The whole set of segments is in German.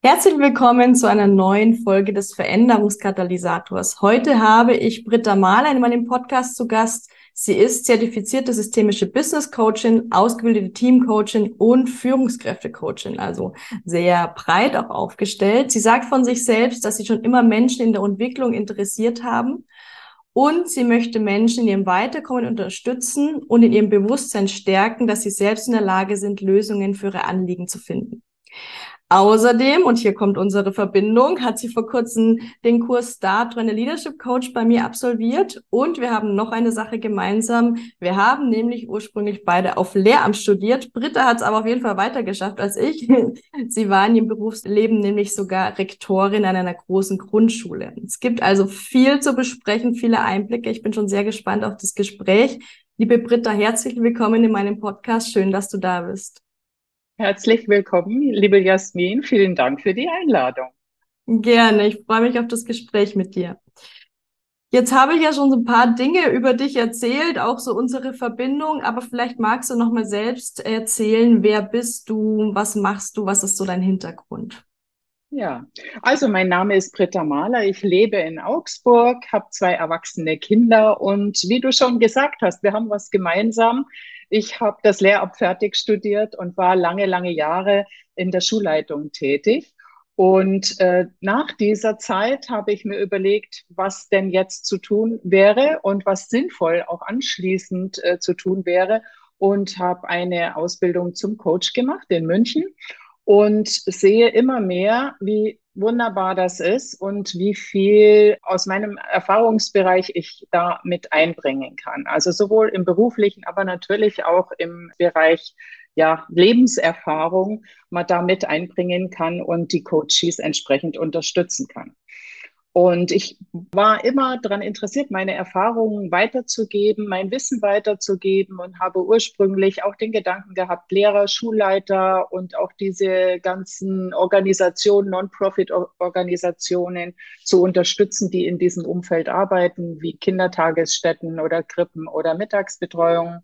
Herzlich willkommen zu einer neuen Folge des Veränderungskatalysators. Heute habe ich Britta Mahler in meinem Podcast zu Gast. Sie ist zertifizierte systemische Business Coachin, ausgebildete Team Coachin und Führungskräfte Coachin, also sehr breit auch aufgestellt. Sie sagt von sich selbst, dass sie schon immer Menschen in der Entwicklung interessiert haben und sie möchte Menschen in ihrem Weiterkommen unterstützen und in ihrem Bewusstsein stärken, dass sie selbst in der Lage sind, Lösungen für ihre Anliegen zu finden. Außerdem, und hier kommt unsere Verbindung, hat sie vor kurzem den Kurs Start Trainer Leadership Coach bei mir absolviert. Und wir haben noch eine Sache gemeinsam. Wir haben nämlich ursprünglich beide auf Lehramt studiert. Britta hat es aber auf jeden Fall weiter geschafft als ich. Sie war in ihrem Berufsleben nämlich sogar Rektorin an einer großen Grundschule. Es gibt also viel zu besprechen, viele Einblicke. Ich bin schon sehr gespannt auf das Gespräch. Liebe Britta, herzlich willkommen in meinem Podcast. Schön, dass du da bist. Herzlich willkommen, liebe Jasmin. Vielen Dank für die Einladung. Gerne. Ich freue mich auf das Gespräch mit dir. Jetzt habe ich ja schon so ein paar Dinge über dich erzählt, auch so unsere Verbindung, aber vielleicht magst du noch mal selbst erzählen, wer bist du, was machst du, was ist so dein Hintergrund? Ja, also mein Name ist Britta Mahler, ich lebe in Augsburg, habe zwei erwachsene Kinder und wie du schon gesagt hast, wir haben was gemeinsam. Ich habe das Lehramt fertig studiert und war lange, lange Jahre in der Schulleitung tätig. Und äh, nach dieser Zeit habe ich mir überlegt, was denn jetzt zu tun wäre und was sinnvoll auch anschließend äh, zu tun wäre und habe eine Ausbildung zum Coach gemacht in München und sehe immer mehr, wie wunderbar das ist und wie viel aus meinem Erfahrungsbereich ich da mit einbringen kann. Also sowohl im beruflichen, aber natürlich auch im Bereich ja, Lebenserfahrung man da mit einbringen kann und die Coaches entsprechend unterstützen kann. Und ich war immer daran interessiert, meine Erfahrungen weiterzugeben, mein Wissen weiterzugeben und habe ursprünglich auch den Gedanken gehabt, Lehrer, Schulleiter und auch diese ganzen Organisationen, Non-Profit-Organisationen zu unterstützen, die in diesem Umfeld arbeiten, wie Kindertagesstätten oder Krippen oder Mittagsbetreuung.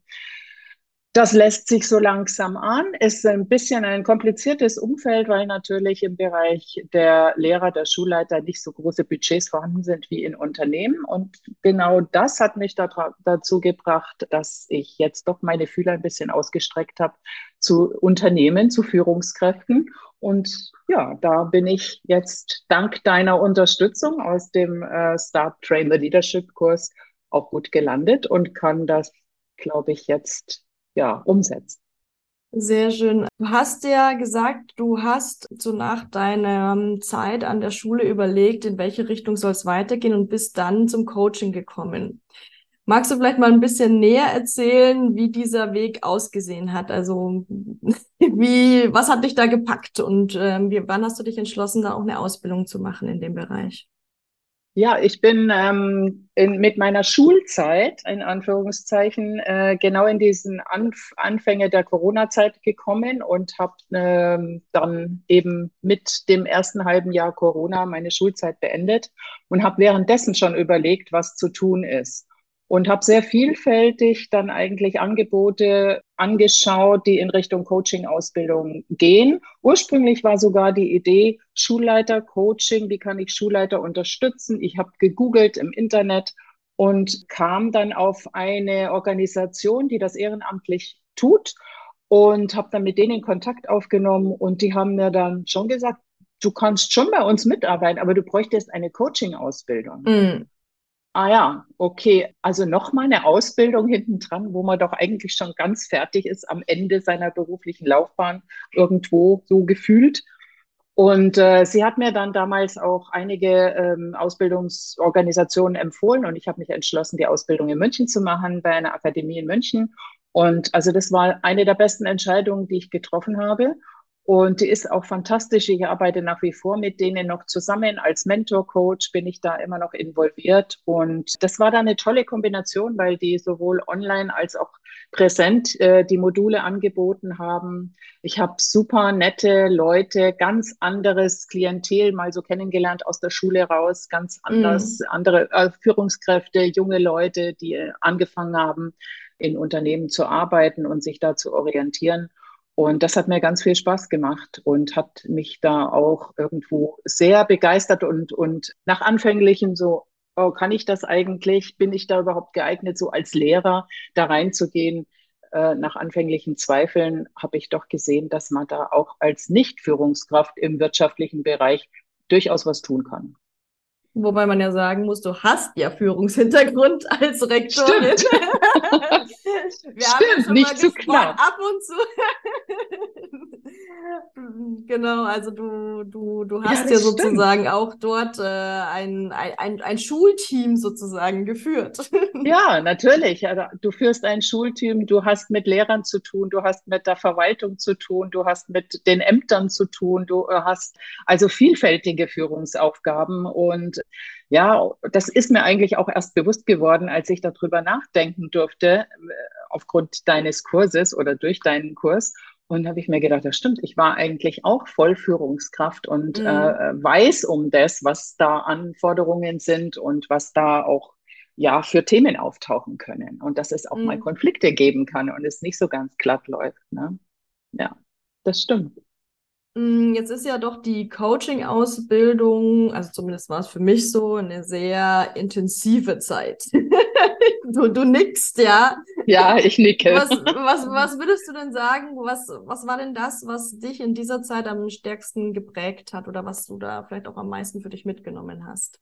Das lässt sich so langsam an. Ist ein bisschen ein kompliziertes Umfeld, weil natürlich im Bereich der Lehrer, der Schulleiter nicht so große Budgets vorhanden sind wie in Unternehmen. Und genau das hat mich da, dazu gebracht, dass ich jetzt doch meine Fühler ein bisschen ausgestreckt habe zu Unternehmen, zu Führungskräften. Und ja, da bin ich jetzt dank deiner Unterstützung aus dem äh, Start Trainer Leadership Kurs auch gut gelandet und kann das, glaube ich, jetzt ja, umsetzt. Sehr schön. Du hast ja gesagt, du hast so nach deiner ähm, Zeit an der Schule überlegt, in welche Richtung soll es weitergehen und bist dann zum Coaching gekommen. Magst du vielleicht mal ein bisschen näher erzählen, wie dieser Weg ausgesehen hat? Also wie, was hat dich da gepackt und ähm, wie, wann hast du dich entschlossen, da auch eine Ausbildung zu machen in dem Bereich? Ja, ich bin ähm, in, mit meiner Schulzeit, in Anführungszeichen, äh, genau in diesen Anf Anfänge der Corona-Zeit gekommen und habe ähm, dann eben mit dem ersten halben Jahr Corona meine Schulzeit beendet und habe währenddessen schon überlegt, was zu tun ist und habe sehr vielfältig dann eigentlich Angebote angeschaut, die in Richtung Coaching-Ausbildung gehen. Ursprünglich war sogar die Idee Schulleiter-Coaching, wie kann ich Schulleiter unterstützen? Ich habe gegoogelt im Internet und kam dann auf eine Organisation, die das ehrenamtlich tut und habe dann mit denen Kontakt aufgenommen und die haben mir dann schon gesagt, du kannst schon bei uns mitarbeiten, aber du bräuchtest eine Coaching-Ausbildung. Mm. Ah ja, okay. Also nochmal eine Ausbildung hinten dran, wo man doch eigentlich schon ganz fertig ist am Ende seiner beruflichen Laufbahn irgendwo so gefühlt. Und äh, sie hat mir dann damals auch einige ähm, Ausbildungsorganisationen empfohlen und ich habe mich entschlossen, die Ausbildung in München zu machen, bei einer Akademie in München. Und also das war eine der besten Entscheidungen, die ich getroffen habe. Und die ist auch fantastisch. Ich arbeite nach wie vor mit denen noch zusammen. Als Mentor-Coach bin ich da immer noch involviert. Und das war da eine tolle Kombination, weil die sowohl online als auch präsent äh, die Module angeboten haben. Ich habe super nette Leute, ganz anderes Klientel mal so kennengelernt aus der Schule raus, ganz anders, mm. andere äh, Führungskräfte, junge Leute, die angefangen haben, in Unternehmen zu arbeiten und sich da zu orientieren. Und das hat mir ganz viel Spaß gemacht und hat mich da auch irgendwo sehr begeistert und, und nach anfänglichen so, oh, kann ich das eigentlich? Bin ich da überhaupt geeignet, so als Lehrer da reinzugehen? Äh, nach anfänglichen Zweifeln habe ich doch gesehen, dass man da auch als Nicht-Führungskraft im wirtschaftlichen Bereich durchaus was tun kann. Wobei man ja sagen muss, du hast ja Führungshintergrund als Rektorin. Stimmt. Wir Stimmt, nicht zu knapp. Ab und zu. genau, also du, du, du hast ja, ja sozusagen stimmt. auch dort äh, ein, ein, ein Schulteam sozusagen geführt. ja, natürlich. Also, du führst ein Schulteam, du hast mit Lehrern zu tun, du hast mit der Verwaltung zu tun, du hast mit den Ämtern zu tun, du äh, hast also vielfältige Führungsaufgaben und ja, das ist mir eigentlich auch erst bewusst geworden, als ich darüber nachdenken durfte, äh, aufgrund deines Kurses oder durch deinen Kurs. Und habe ich mir gedacht, das stimmt, ich war eigentlich auch Vollführungskraft und mhm. äh, weiß um das, was da Anforderungen sind und was da auch ja für Themen auftauchen können. Und dass es auch mhm. mal Konflikte geben kann und es nicht so ganz glatt läuft. Ne? Ja, das stimmt. Mm, jetzt ist ja doch die Coaching-Ausbildung, also zumindest war es für mich so, eine sehr intensive Zeit. du, du nickst, ja. Ja, ich nicke. Was, was, was würdest du denn sagen? Was, was war denn das, was dich in dieser Zeit am stärksten geprägt hat oder was du da vielleicht auch am meisten für dich mitgenommen hast?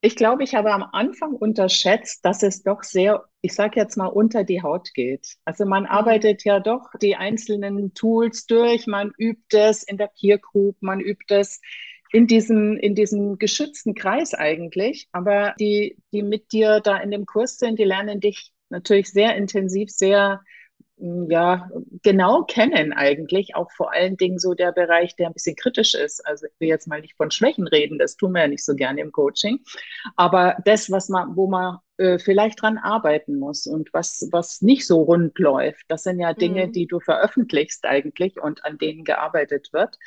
Ich glaube, ich habe am Anfang unterschätzt, dass es doch sehr, ich sage jetzt mal, unter die Haut geht. Also man mhm. arbeitet ja doch die einzelnen Tools durch, man übt es in der Peer Group, man übt es in diesem, in diesem geschützten Kreis eigentlich. Aber die, die mit dir da in dem Kurs sind, die lernen dich natürlich sehr intensiv, sehr ja, genau kennen eigentlich, auch vor allen Dingen so der Bereich, der ein bisschen kritisch ist. Also ich will jetzt mal nicht von Schwächen reden, das tun wir ja nicht so gerne im Coaching, aber das, was man, wo man äh, vielleicht dran arbeiten muss und was, was nicht so rund läuft, das sind ja Dinge, mhm. die du veröffentlichst eigentlich und an denen gearbeitet wird.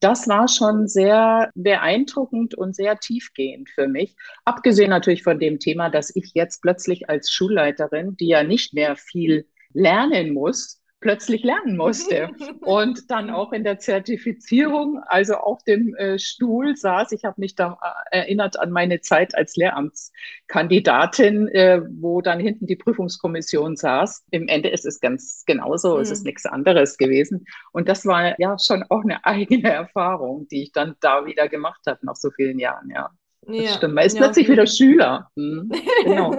Das war schon sehr beeindruckend und sehr tiefgehend für mich. Abgesehen natürlich von dem Thema, dass ich jetzt plötzlich als Schulleiterin, die ja nicht mehr viel lernen muss, plötzlich lernen musste und dann auch in der Zertifizierung, also auf dem äh, Stuhl saß. Ich habe mich da äh, erinnert an meine Zeit als Lehramtskandidatin, äh, wo dann hinten die Prüfungskommission saß. Im Ende ist es ganz genauso, mhm. es ist mhm. nichts anderes gewesen. Und das war ja schon auch eine eigene Erfahrung, die ich dann da wieder gemacht habe nach so vielen Jahren, ja. Das ja, stimmt. Man ist ja, plötzlich wieder Schüler. Hm, genau.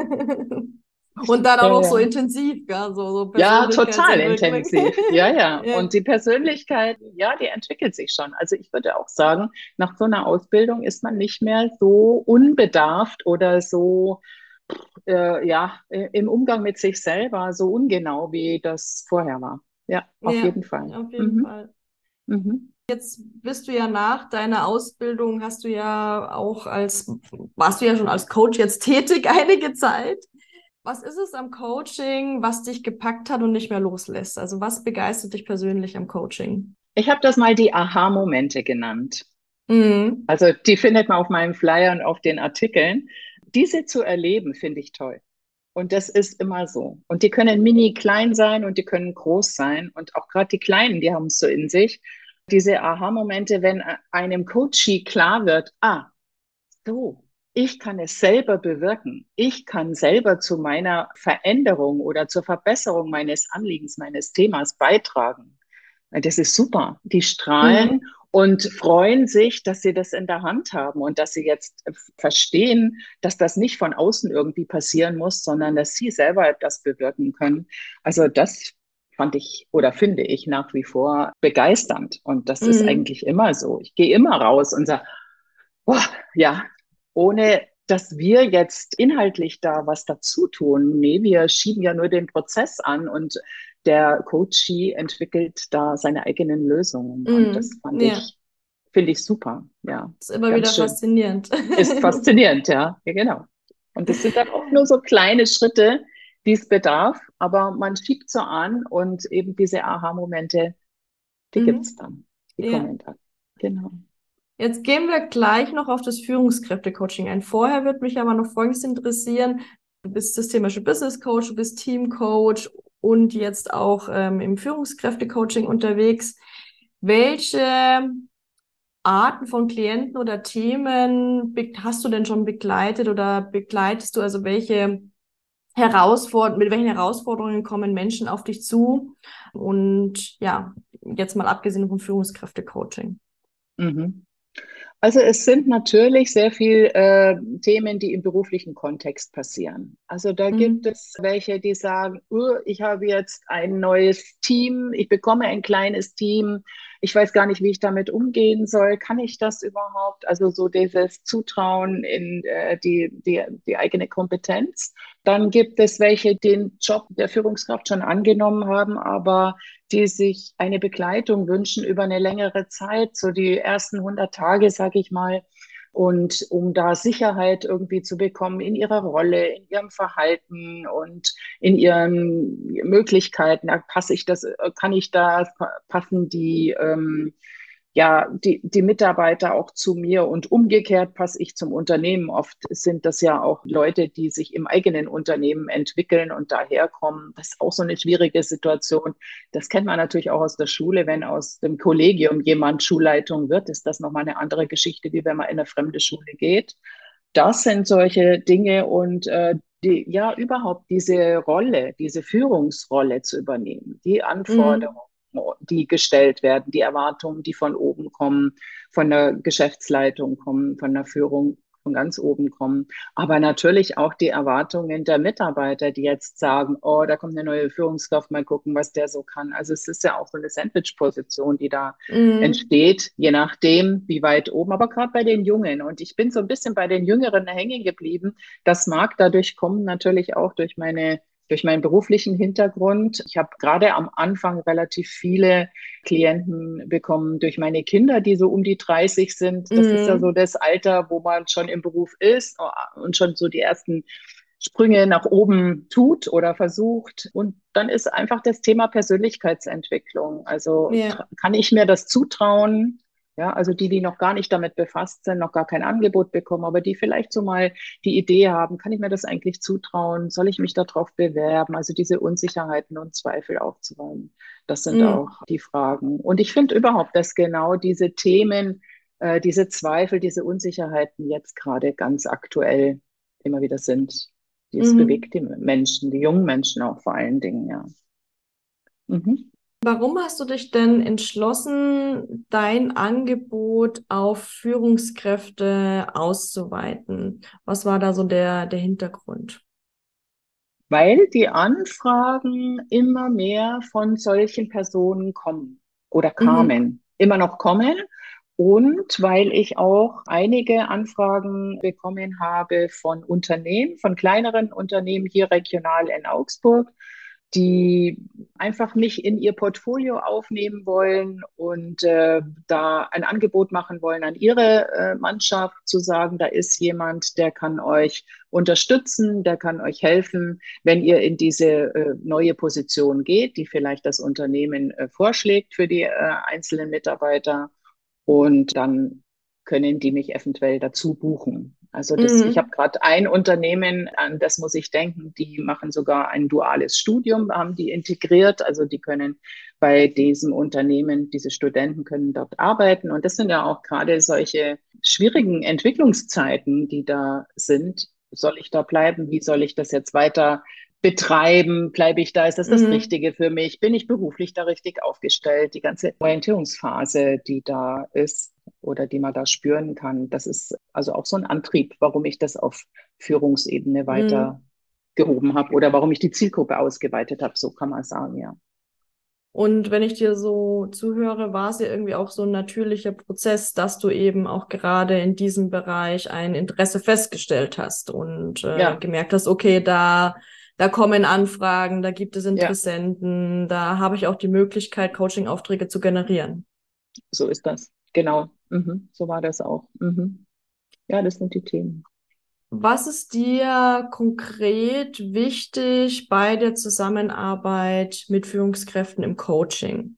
Und dann auch noch so intensiv, gell? So, so ja, total intensiv. Ja, ja, ja. Und die Persönlichkeit, ja, die entwickelt sich schon. Also ich würde auch sagen, nach so einer Ausbildung ist man nicht mehr so unbedarft oder so, äh, ja, im Umgang mit sich selber so ungenau, wie das vorher war. Ja, auf ja, jeden Fall. Auf jeden mhm. Fall. Mhm. Jetzt bist du ja nach deiner Ausbildung, hast du ja auch als, warst du ja schon als Coach jetzt tätig einige Zeit. Was ist es am Coaching, was dich gepackt hat und nicht mehr loslässt? Also was begeistert dich persönlich am Coaching? Ich habe das mal die Aha-Momente genannt. Mhm. Also die findet man auf meinem Flyer und auf den Artikeln. Diese zu erleben, finde ich toll. Und das ist immer so. Und die können mini klein sein und die können groß sein. Und auch gerade die Kleinen, die haben es so in sich. Diese Aha-Momente, wenn einem Coachie klar wird, ah, so, ich kann es selber bewirken. Ich kann selber zu meiner Veränderung oder zur Verbesserung meines Anliegens, meines Themas beitragen. Das ist super. Die strahlen mhm. und freuen sich, dass sie das in der Hand haben und dass sie jetzt verstehen, dass das nicht von außen irgendwie passieren muss, sondern dass sie selber etwas bewirken können. Also das fand ich oder finde ich nach wie vor begeisternd. Und das mhm. ist eigentlich immer so. Ich gehe immer raus und sage, boah, ja, ohne dass wir jetzt inhaltlich da was dazu tun. Nee, wir schieben ja nur den Prozess an und der Coachie entwickelt da seine eigenen Lösungen. Mm, und das fand ja. ich, finde ich super. Ja. Das ist immer wieder schön. faszinierend. Ist faszinierend, ja. ja, genau. Und das sind dann auch nur so kleine Schritte, die es bedarf, aber man schiebt so an und eben diese Aha-Momente, die mhm. gibt es dann. Die ja. kommen dann. Genau. Jetzt gehen wir gleich noch auf das Führungskräfte-Coaching ein. Vorher würde mich aber noch Folgendes interessieren. Du bist systemische Business Coach, du bist Team Coach und jetzt auch ähm, im Führungskräfte-Coaching unterwegs. Welche Arten von Klienten oder Themen hast du denn schon begleitet oder begleitest du? Also welche Herausforderungen, mit welchen Herausforderungen kommen Menschen auf dich zu? Und ja, jetzt mal abgesehen vom Führungskräfte-Coaching. Mhm. Also es sind natürlich sehr viele äh, Themen, die im beruflichen Kontext passieren. Also da mhm. gibt es welche, die sagen, uh, ich habe jetzt ein neues Team, ich bekomme ein kleines Team, ich weiß gar nicht, wie ich damit umgehen soll. Kann ich das überhaupt? Also so dieses Zutrauen in äh, die, die, die eigene Kompetenz. Dann gibt es welche, die den Job der Führungskraft schon angenommen haben, aber die sich eine Begleitung wünschen über eine längere Zeit, so die ersten 100 Tage, sage ich mal, und um da Sicherheit irgendwie zu bekommen in ihrer Rolle, in ihrem Verhalten und in ihren Möglichkeiten, passe ich das, kann ich da passen die ähm, ja, die, die Mitarbeiter auch zu mir und umgekehrt passe ich zum Unternehmen. Oft sind das ja auch Leute, die sich im eigenen Unternehmen entwickeln und daherkommen. Das ist auch so eine schwierige Situation. Das kennt man natürlich auch aus der Schule. Wenn aus dem Kollegium jemand Schulleitung wird, ist das nochmal eine andere Geschichte, wie wenn man in eine fremde Schule geht. Das sind solche Dinge und äh, die, ja, überhaupt diese Rolle, diese Führungsrolle zu übernehmen, die. Anforderungen. Mhm die gestellt werden, die Erwartungen, die von oben kommen, von der Geschäftsleitung kommen, von der Führung von ganz oben kommen. Aber natürlich auch die Erwartungen der Mitarbeiter, die jetzt sagen, oh, da kommt eine neue Führungskraft, mal gucken, was der so kann. Also es ist ja auch so eine Sandwich-Position, die da mhm. entsteht, je nachdem, wie weit oben, aber gerade bei den Jungen. Und ich bin so ein bisschen bei den Jüngeren hängen geblieben. Das mag dadurch kommen, natürlich auch durch meine durch meinen beruflichen Hintergrund. Ich habe gerade am Anfang relativ viele Klienten bekommen durch meine Kinder, die so um die 30 sind. Das mhm. ist ja mhm. so das Alter, wo man schon im Beruf ist und schon so die ersten Sprünge nach oben tut oder versucht. Und dann ist einfach das Thema Persönlichkeitsentwicklung. Also ja. kann ich mir das zutrauen? Ja, also die, die noch gar nicht damit befasst sind, noch gar kein Angebot bekommen, aber die vielleicht so mal die Idee haben, kann ich mir das eigentlich zutrauen? Soll ich mich darauf bewerben? Also diese Unsicherheiten und Zweifel aufzuräumen. Das sind mhm. auch die Fragen. Und ich finde überhaupt, dass genau diese Themen, äh, diese Zweifel, diese Unsicherheiten jetzt gerade ganz aktuell immer wieder sind. Das mhm. bewegt die Menschen, die jungen Menschen auch vor allen Dingen, ja. Mhm. Warum hast du dich denn entschlossen, dein Angebot auf Führungskräfte auszuweiten? Was war da so der, der Hintergrund? Weil die Anfragen immer mehr von solchen Personen kommen oder mhm. kamen, mhm. immer noch kommen. Und weil ich auch einige Anfragen bekommen habe von Unternehmen, von kleineren Unternehmen hier regional in Augsburg, die einfach mich in ihr Portfolio aufnehmen wollen und äh, da ein Angebot machen wollen an ihre äh, Mannschaft, zu sagen, da ist jemand, der kann euch unterstützen, der kann euch helfen, wenn ihr in diese äh, neue Position geht, die vielleicht das Unternehmen äh, vorschlägt für die äh, einzelnen Mitarbeiter. Und dann können die mich eventuell dazu buchen. Also das, mhm. ich habe gerade ein Unternehmen, an das muss ich denken, die machen sogar ein duales Studium, haben die integriert. Also die können bei diesem Unternehmen, diese Studenten können dort arbeiten. Und das sind ja auch gerade solche schwierigen Entwicklungszeiten, die da sind. Soll ich da bleiben? Wie soll ich das jetzt weiter betreiben? Bleibe ich da? Ist das das mhm. Richtige für mich? Bin ich beruflich da richtig aufgestellt? Die ganze Orientierungsphase, die da ist, oder die man da spüren kann. Das ist also auch so ein Antrieb, warum ich das auf Führungsebene weiter mhm. gehoben habe oder warum ich die Zielgruppe ausgeweitet habe, so kann man sagen, ja. Und wenn ich dir so zuhöre, war es ja irgendwie auch so ein natürlicher Prozess, dass du eben auch gerade in diesem Bereich ein Interesse festgestellt hast und äh, ja. gemerkt hast, okay, da, da kommen Anfragen, da gibt es Interessenten, ja. da habe ich auch die Möglichkeit, Coaching-Aufträge zu generieren. So ist das, genau. Mhm. So war das auch. Mhm. Ja, das sind die Themen. Was ist dir konkret wichtig bei der Zusammenarbeit mit Führungskräften im Coaching?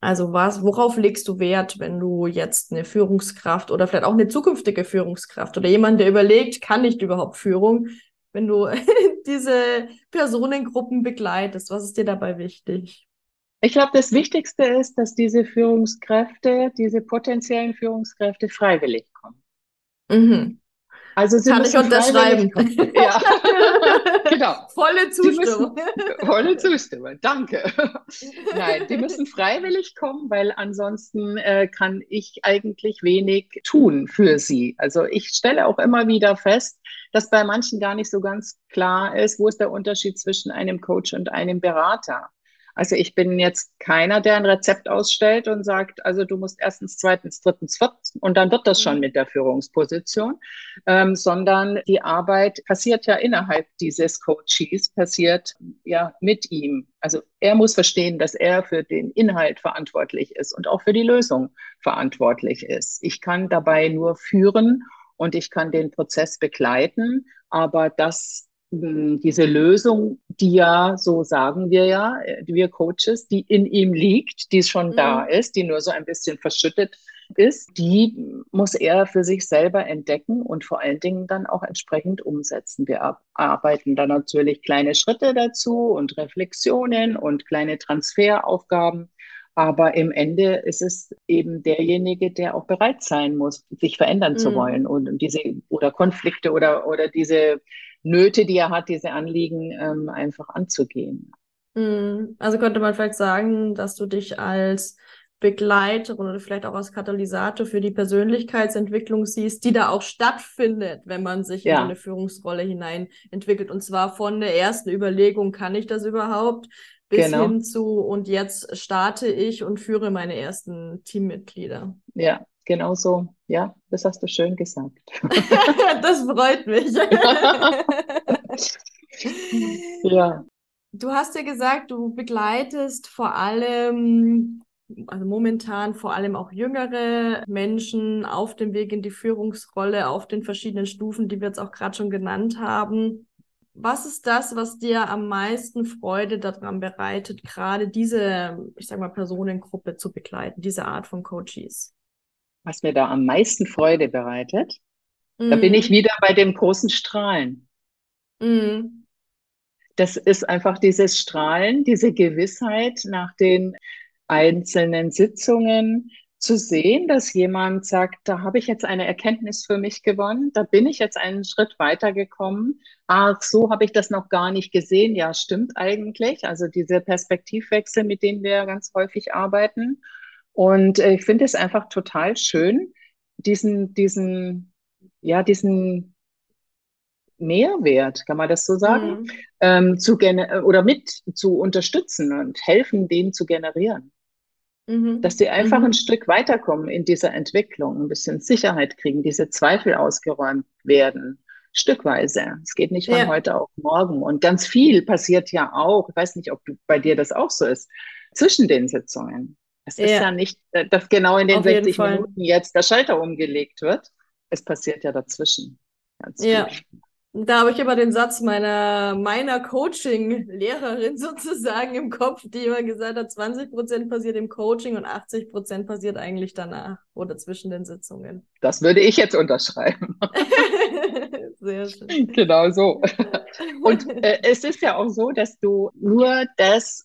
Also was, worauf legst du Wert, wenn du jetzt eine Führungskraft oder vielleicht auch eine zukünftige Führungskraft oder jemand, der überlegt, kann ich überhaupt Führung, wenn du diese Personengruppen begleitest? Was ist dir dabei wichtig? Ich glaube, das Wichtigste ist, dass diese Führungskräfte, diese potenziellen Führungskräfte freiwillig kommen. Mhm. Also sie Kann ich unterschreiben. Ja, genau. Volle Zustimmung. Müssen, volle Zustimmung, danke. Nein, die müssen freiwillig kommen, weil ansonsten äh, kann ich eigentlich wenig tun für sie. Also ich stelle auch immer wieder fest, dass bei manchen gar nicht so ganz klar ist, wo ist der Unterschied zwischen einem Coach und einem Berater. Also ich bin jetzt keiner, der ein Rezept ausstellt und sagt, also du musst erstens, zweitens, drittens, viertens und dann wird das schon mhm. mit der Führungsposition, ähm, sondern die Arbeit passiert ja innerhalb dieses Coaches, passiert ja mit ihm. Also er muss verstehen, dass er für den Inhalt verantwortlich ist und auch für die Lösung verantwortlich ist. Ich kann dabei nur führen und ich kann den Prozess begleiten, aber das diese Lösung, die ja, so sagen wir ja, wir Coaches, die in ihm liegt, die schon mhm. da ist, die nur so ein bisschen verschüttet ist, die muss er für sich selber entdecken und vor allen Dingen dann auch entsprechend umsetzen. Wir arbeiten dann natürlich kleine Schritte dazu und Reflexionen und kleine Transferaufgaben. Aber im Ende ist es eben derjenige, der auch bereit sein muss, sich verändern mhm. zu wollen und diese oder Konflikte oder, oder diese Nöte, die er hat, diese Anliegen ähm, einfach anzugehen. Mhm. Also könnte man vielleicht sagen, dass du dich als Begleiterin oder vielleicht auch als Katalysator für die Persönlichkeitsentwicklung siehst, die da auch stattfindet, wenn man sich ja. in eine Führungsrolle hinein entwickelt. Und zwar von der ersten Überlegung, kann ich das überhaupt, bis genau. hin zu, und jetzt starte ich und führe meine ersten Teammitglieder. Ja, genau so. Ja, das hast du schön gesagt. das freut mich. ja. Du hast ja gesagt, du begleitest vor allem, also momentan vor allem auch jüngere Menschen auf dem Weg in die Führungsrolle, auf den verschiedenen Stufen, die wir jetzt auch gerade schon genannt haben. Was ist das, was dir am meisten Freude daran bereitet, gerade diese, ich sag mal, Personengruppe zu begleiten, diese Art von Coaches? Was mir da am meisten Freude bereitet, mhm. da bin ich mhm. wieder bei dem großen Strahlen. Mhm. Das ist einfach dieses Strahlen, diese Gewissheit nach den einzelnen Sitzungen zu sehen, dass jemand sagt, da habe ich jetzt eine Erkenntnis für mich gewonnen, da bin ich jetzt einen Schritt weitergekommen. Ach, so habe ich das noch gar nicht gesehen. Ja, stimmt eigentlich. Also diese Perspektivwechsel, mit denen wir ganz häufig arbeiten. Und äh, ich finde es einfach total schön, diesen, diesen, ja, diesen Mehrwert, kann man das so sagen, mhm. ähm, zu oder mit zu unterstützen und helfen, den zu generieren. Mhm. Dass die einfach mhm. ein Stück weiterkommen in dieser Entwicklung, ein bisschen Sicherheit kriegen, diese Zweifel ausgeräumt werden, stückweise. Es geht nicht von ja. heute auf morgen. Und ganz viel passiert ja auch, ich weiß nicht, ob du, bei dir das auch so ist, zwischen den Sitzungen. Es ja. ist ja nicht, äh, dass genau in den Auf 60 Minuten jetzt der Schalter umgelegt wird. Es passiert ja dazwischen. ja. Viel. Da habe ich immer den Satz meiner, meiner Coaching-Lehrerin sozusagen im Kopf, die immer gesagt hat, 20 Prozent passiert im Coaching und 80 Prozent passiert eigentlich danach oder zwischen den Sitzungen. Das würde ich jetzt unterschreiben. Sehr schön. Genau so. Und äh, es ist ja auch so, dass du nur das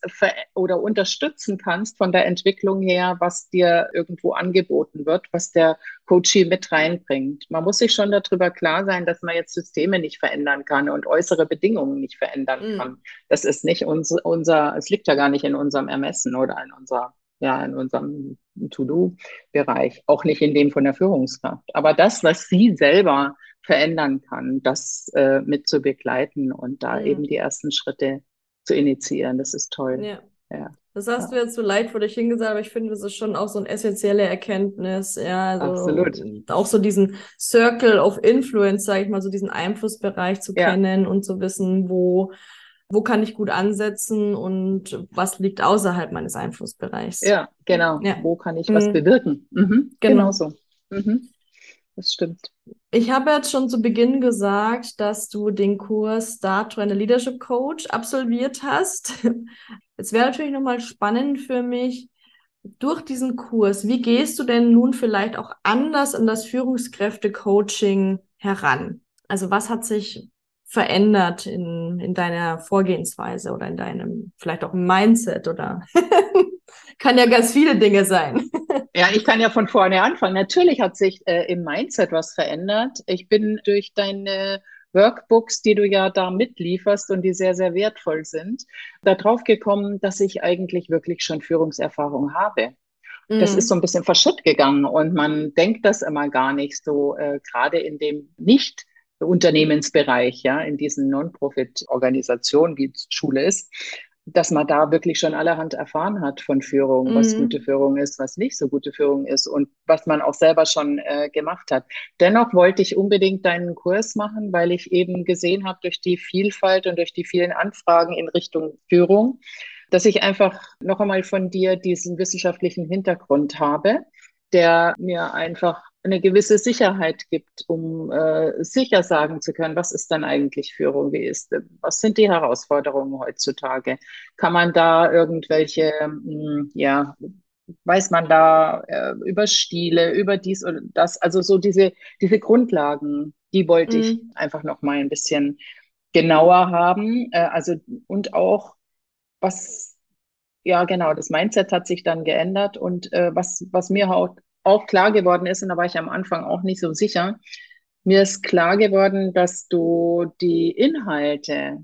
oder unterstützen kannst von der Entwicklung her, was dir irgendwo angeboten wird, was der Coachie mit reinbringt. Man muss sich schon darüber klar sein, dass man jetzt Systeme nicht verändern kann und äußere Bedingungen nicht verändern mhm. kann. Das ist nicht unser, unser, es liegt ja gar nicht in unserem Ermessen oder in unserer ja, in unserem To-Do-Bereich, auch nicht in dem von der Führungskraft. Aber das, was sie selber verändern kann, das äh, mit zu begleiten und da mhm. eben die ersten Schritte zu initiieren, das ist toll. Ja. Ja. Das hast ja. du jetzt so leid vor dich hingesagt, aber ich finde, das ist schon auch so eine essentielle Erkenntnis. Ja, also Absolut. Auch so diesen Circle of Influence, sage ich mal, so diesen Einflussbereich zu ja. kennen und zu wissen, wo, wo kann ich gut ansetzen und was liegt außerhalb meines Einflussbereichs. Ja, genau. Ja. Wo kann ich mhm. was bewirken? Mhm. Genau. genau so. Mhm. Das stimmt. Ich habe jetzt schon zu Beginn gesagt, dass du den Kurs Start to Leadership Coach absolviert hast. Jetzt wäre natürlich nochmal spannend für mich, durch diesen Kurs, wie gehst du denn nun vielleicht auch anders an das Führungskräfte-Coaching heran? Also was hat sich verändert in, in deiner Vorgehensweise oder in deinem vielleicht auch Mindset oder kann ja ganz viele Dinge sein. Ja, ich kann ja von vorne anfangen. Natürlich hat sich äh, im Mindset was verändert. Ich bin durch deine Workbooks, die du ja da mitlieferst und die sehr, sehr wertvoll sind, darauf gekommen, dass ich eigentlich wirklich schon Führungserfahrung habe. Das ist mhm. so ein bisschen verschütt gegangen und man denkt das immer gar nicht so, äh, gerade in dem nicht Unternehmensbereich, ja, in diesen Non-Profit-Organisationen, wie Schule ist, dass man da wirklich schon allerhand erfahren hat von Führung, mhm. was gute Führung ist, was nicht so gute Führung ist und was man auch selber schon äh, gemacht hat. Dennoch wollte ich unbedingt deinen Kurs machen, weil ich eben gesehen habe durch die Vielfalt und durch die vielen Anfragen in Richtung Führung, dass ich einfach noch einmal von dir diesen wissenschaftlichen Hintergrund habe, der mir einfach eine gewisse Sicherheit gibt, um äh, sicher sagen zu können, was ist dann eigentlich Führung, wie ist, was sind die Herausforderungen heutzutage? Kann man da irgendwelche, mh, hm, ja, weiß man da äh, über Stile, über dies oder das, also so diese, diese Grundlagen, die wollte mhm. ich einfach noch mal ein bisschen genauer haben, äh, also und auch was ja, genau, das Mindset hat sich dann geändert und äh, was, was mir auch, klar geworden ist, und da war ich am Anfang auch nicht so sicher, mir ist klar geworden, dass du die Inhalte,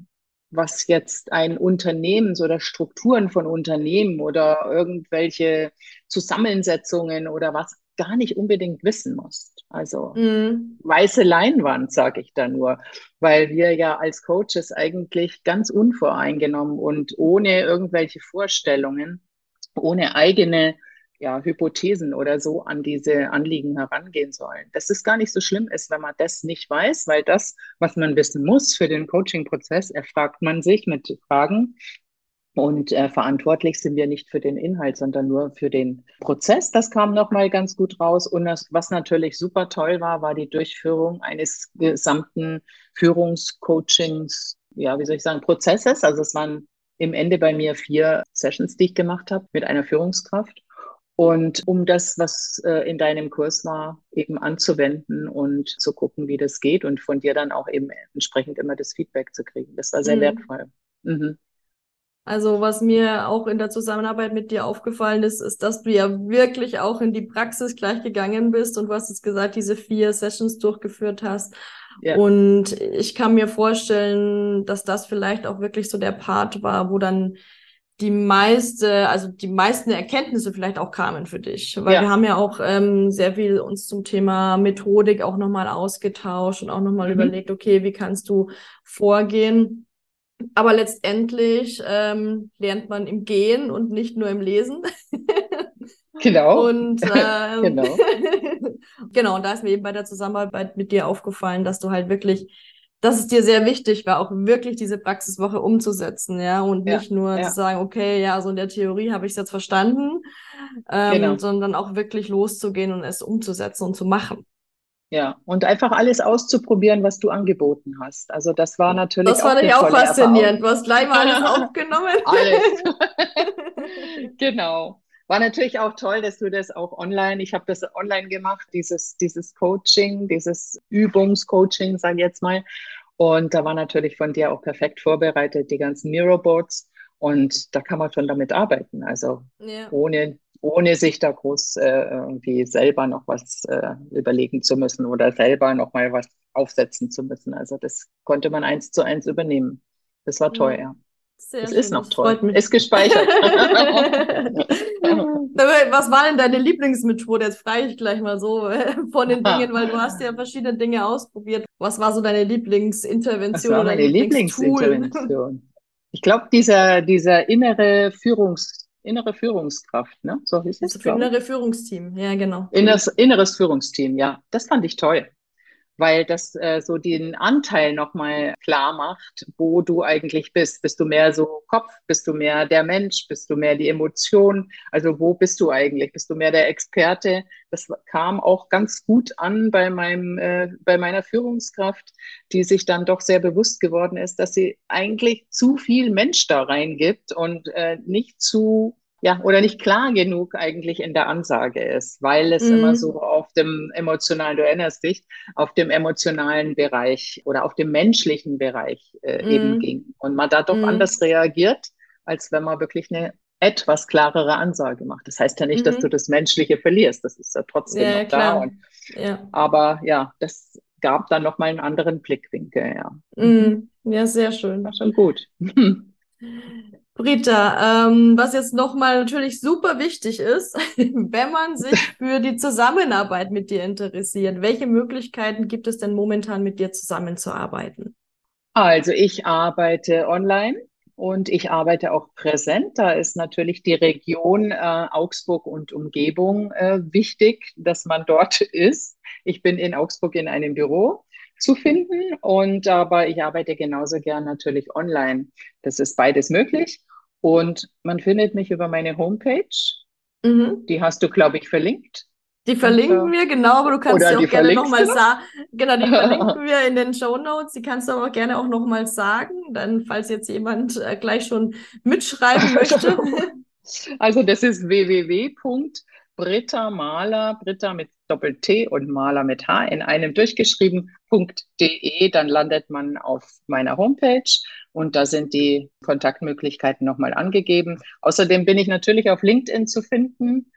was jetzt ein Unternehmen oder Strukturen von Unternehmen oder irgendwelche Zusammensetzungen oder was gar nicht unbedingt wissen musst. Also mm. weiße Leinwand, sage ich da nur, weil wir ja als Coaches eigentlich ganz unvoreingenommen und ohne irgendwelche Vorstellungen, ohne eigene ja, Hypothesen oder so an diese Anliegen herangehen sollen. Dass es gar nicht so schlimm ist, wenn man das nicht weiß, weil das, was man wissen muss für den Coaching-Prozess, erfragt man sich mit Fragen. Und äh, verantwortlich sind wir nicht für den Inhalt, sondern nur für den Prozess. Das kam nochmal ganz gut raus. Und das, was natürlich super toll war, war die Durchführung eines gesamten Führungscoachings, ja, wie soll ich sagen, Prozesses. Also es waren im Ende bei mir vier Sessions, die ich gemacht habe mit einer Führungskraft. Und um das, was äh, in deinem Kurs war, eben anzuwenden und zu gucken, wie das geht und von dir dann auch eben entsprechend immer das Feedback zu kriegen. Das war sehr mhm. wertvoll. Mhm. Also was mir auch in der Zusammenarbeit mit dir aufgefallen ist, ist, dass du ja wirklich auch in die Praxis gleich gegangen bist und du hast jetzt gesagt, diese vier Sessions durchgeführt hast. Ja. Und ich kann mir vorstellen, dass das vielleicht auch wirklich so der Part war, wo dann die meiste, also die meisten Erkenntnisse vielleicht auch kamen für dich. Weil ja. wir haben ja auch ähm, sehr viel uns zum Thema Methodik auch nochmal ausgetauscht und auch nochmal mhm. überlegt, okay, wie kannst du vorgehen? Aber letztendlich ähm, lernt man im Gehen und nicht nur im Lesen. Genau. Und ähm, genau. genau, und da ist mir eben bei der Zusammenarbeit mit dir aufgefallen, dass du halt wirklich dass es dir sehr wichtig war, auch wirklich diese Praxiswoche umzusetzen, ja, und ja, nicht nur ja. zu sagen, okay, ja, so in der Theorie habe ich es jetzt verstanden, ähm, genau. sondern auch wirklich loszugehen und es umzusetzen und zu machen. Ja, und einfach alles auszuprobieren, was du angeboten hast. Also das war natürlich das fand ich auch faszinierend. Du hast gleich mal alles aufgenommen. Alles. genau. War natürlich auch toll, dass du das auch online, ich habe das online gemacht, dieses, dieses Coaching, dieses Übungscoaching, sage ich jetzt mal. Und da war natürlich von dir auch perfekt vorbereitet, die ganzen Miroboards. Und da kann man schon damit arbeiten. Also ja. ohne, ohne sich da groß äh, irgendwie selber noch was äh, überlegen zu müssen oder selber noch mal was aufsetzen zu müssen. Also das konnte man eins zu eins übernehmen. Das war toll, ja. Sehr es schön, ist noch toll. Ist gespeichert. Was war denn deine Lieblingsmethode? Jetzt frage ich gleich mal so von den Dingen, weil du hast ja verschiedene Dinge ausprobiert. Was war so deine Lieblingsintervention? Was war meine Lieblingsintervention? Ich glaube, dieser, dieser innere Führungs, innere Führungskraft, ne? So hieß es. Das innere Führungsteam, ja, genau. Inneres, inneres Führungsteam, ja. Das fand ich toll weil das äh, so den Anteil nochmal klar macht, wo du eigentlich bist. Bist du mehr so Kopf? Bist du mehr der Mensch? Bist du mehr die Emotion? Also wo bist du eigentlich? Bist du mehr der Experte? Das kam auch ganz gut an bei meinem, äh, bei meiner Führungskraft, die sich dann doch sehr bewusst geworden ist, dass sie eigentlich zu viel Mensch da reingibt und äh, nicht zu ja, oder nicht klar genug eigentlich in der Ansage ist, weil es mhm. immer so auf dem emotionalen, du erinnerst dich, auf dem emotionalen Bereich oder auf dem menschlichen Bereich äh, mhm. eben ging. Und man da doch mhm. anders reagiert, als wenn man wirklich eine etwas klarere Ansage macht. Das heißt ja nicht, dass mhm. du das Menschliche verlierst. Das ist ja trotzdem ja, noch klar. da. Und, ja. Aber ja, das gab dann nochmal einen anderen Blickwinkel, ja. Mhm. Ja, sehr schön. War schon gut. Britta, ähm, was jetzt nochmal natürlich super wichtig ist, wenn man sich für die Zusammenarbeit mit dir interessiert, welche Möglichkeiten gibt es denn momentan mit dir zusammenzuarbeiten? Also ich arbeite online und ich arbeite auch präsent. Da ist natürlich die Region äh, Augsburg und Umgebung äh, wichtig, dass man dort ist. Ich bin in Augsburg in einem Büro zu finden. Und aber ich arbeite genauso gern natürlich online. Das ist beides möglich. Und man findet mich über meine Homepage. Mhm. Die hast du, glaube ich, verlinkt. Die verlinken und, wir, genau, aber du kannst sie auch gerne nochmal sagen. Genau, die verlinken wir in den Show Notes. Die kannst du aber gerne auch nochmal sagen, dann, falls jetzt jemand äh, gleich schon mitschreiben möchte. Also, das ist www Britta Maler, Britta mit Doppel-T und Maler mit H in einem durchgeschrieben.de, dann landet man auf meiner Homepage und da sind die Kontaktmöglichkeiten nochmal angegeben. Außerdem bin ich natürlich auf LinkedIn zu finden.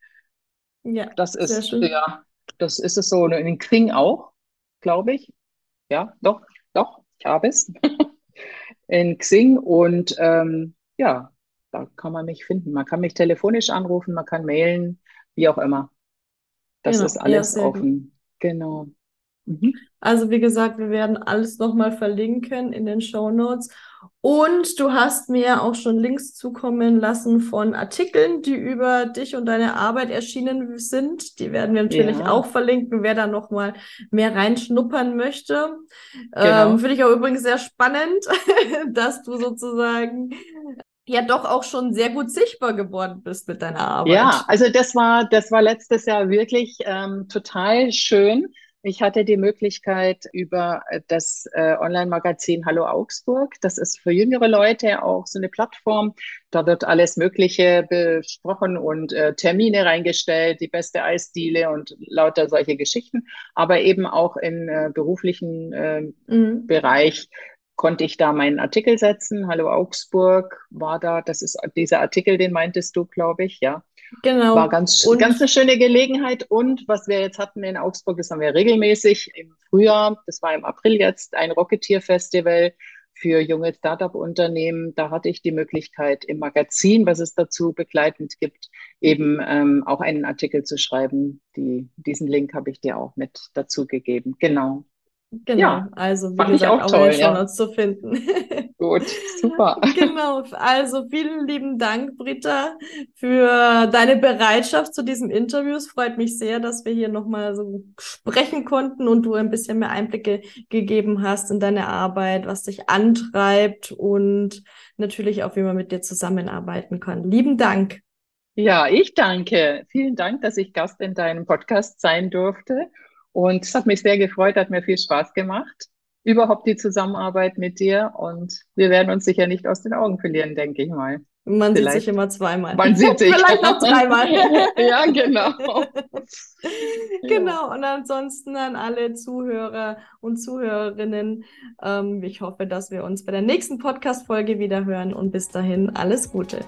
Ja, das ist, ja, das ist es so. In Xing auch, glaube ich. Ja, doch, doch, ich habe es. in Xing und ähm, ja, da kann man mich finden. Man kann mich telefonisch anrufen, man kann mailen wie auch immer. Das genau. ist alles ja, offen. Genau. Mhm. Also wie gesagt, wir werden alles nochmal verlinken in den Show Notes. Und du hast mir auch schon Links zukommen lassen von Artikeln, die über dich und deine Arbeit erschienen sind. Die werden wir natürlich ja. auch verlinken, wer da nochmal mehr reinschnuppern möchte. Genau. Ähm, Finde ich auch übrigens sehr spannend, dass du sozusagen ja doch auch schon sehr gut sichtbar geworden bist mit deiner Arbeit. Ja, also das war, das war letztes Jahr wirklich ähm, total schön. Ich hatte die Möglichkeit über das äh, Online-Magazin Hallo Augsburg. Das ist für jüngere Leute auch so eine Plattform. Da wird alles Mögliche besprochen und äh, Termine reingestellt, die beste Eisdiele und lauter solche Geschichten. Aber eben auch im äh, beruflichen äh, mhm. Bereich konnte ich da meinen Artikel setzen. Hallo Augsburg war da, das ist dieser Artikel, den meintest du, glaube ich, ja. Genau. War ganz, und ganz eine schöne Gelegenheit. Und was wir jetzt hatten in Augsburg, das haben wir regelmäßig im Frühjahr, das war im April jetzt, ein Rocketeer-Festival für junge Startup-Unternehmen. Da hatte ich die Möglichkeit, im Magazin, was es dazu begleitend gibt, eben ähm, auch einen Artikel zu schreiben. Die, diesen Link habe ich dir auch mit dazu gegeben. Genau. Genau, ja, also wie gesagt, ich auch, auch toll, in den ja. zu finden. Gut, super. genau, also vielen lieben Dank, Britta, für deine Bereitschaft zu diesem Interview. Es freut mich sehr, dass wir hier nochmal so sprechen konnten und du ein bisschen mehr Einblicke gegeben hast in deine Arbeit, was dich antreibt und natürlich auch, wie man mit dir zusammenarbeiten kann. Lieben Dank. Ja, ich danke. Vielen Dank, dass ich Gast in deinem Podcast sein durfte. Und es hat mich sehr gefreut, hat mir viel Spaß gemacht. Überhaupt die Zusammenarbeit mit dir. Und wir werden uns sicher nicht aus den Augen verlieren, denke ich mal. Man Vielleicht. sieht sich immer zweimal. Man sieht sich. Vielleicht noch dreimal. ja, genau. genau. Und ansonsten an alle Zuhörer und Zuhörerinnen. Ähm, ich hoffe, dass wir uns bei der nächsten Podcast-Folge wieder hören. Und bis dahin alles Gute.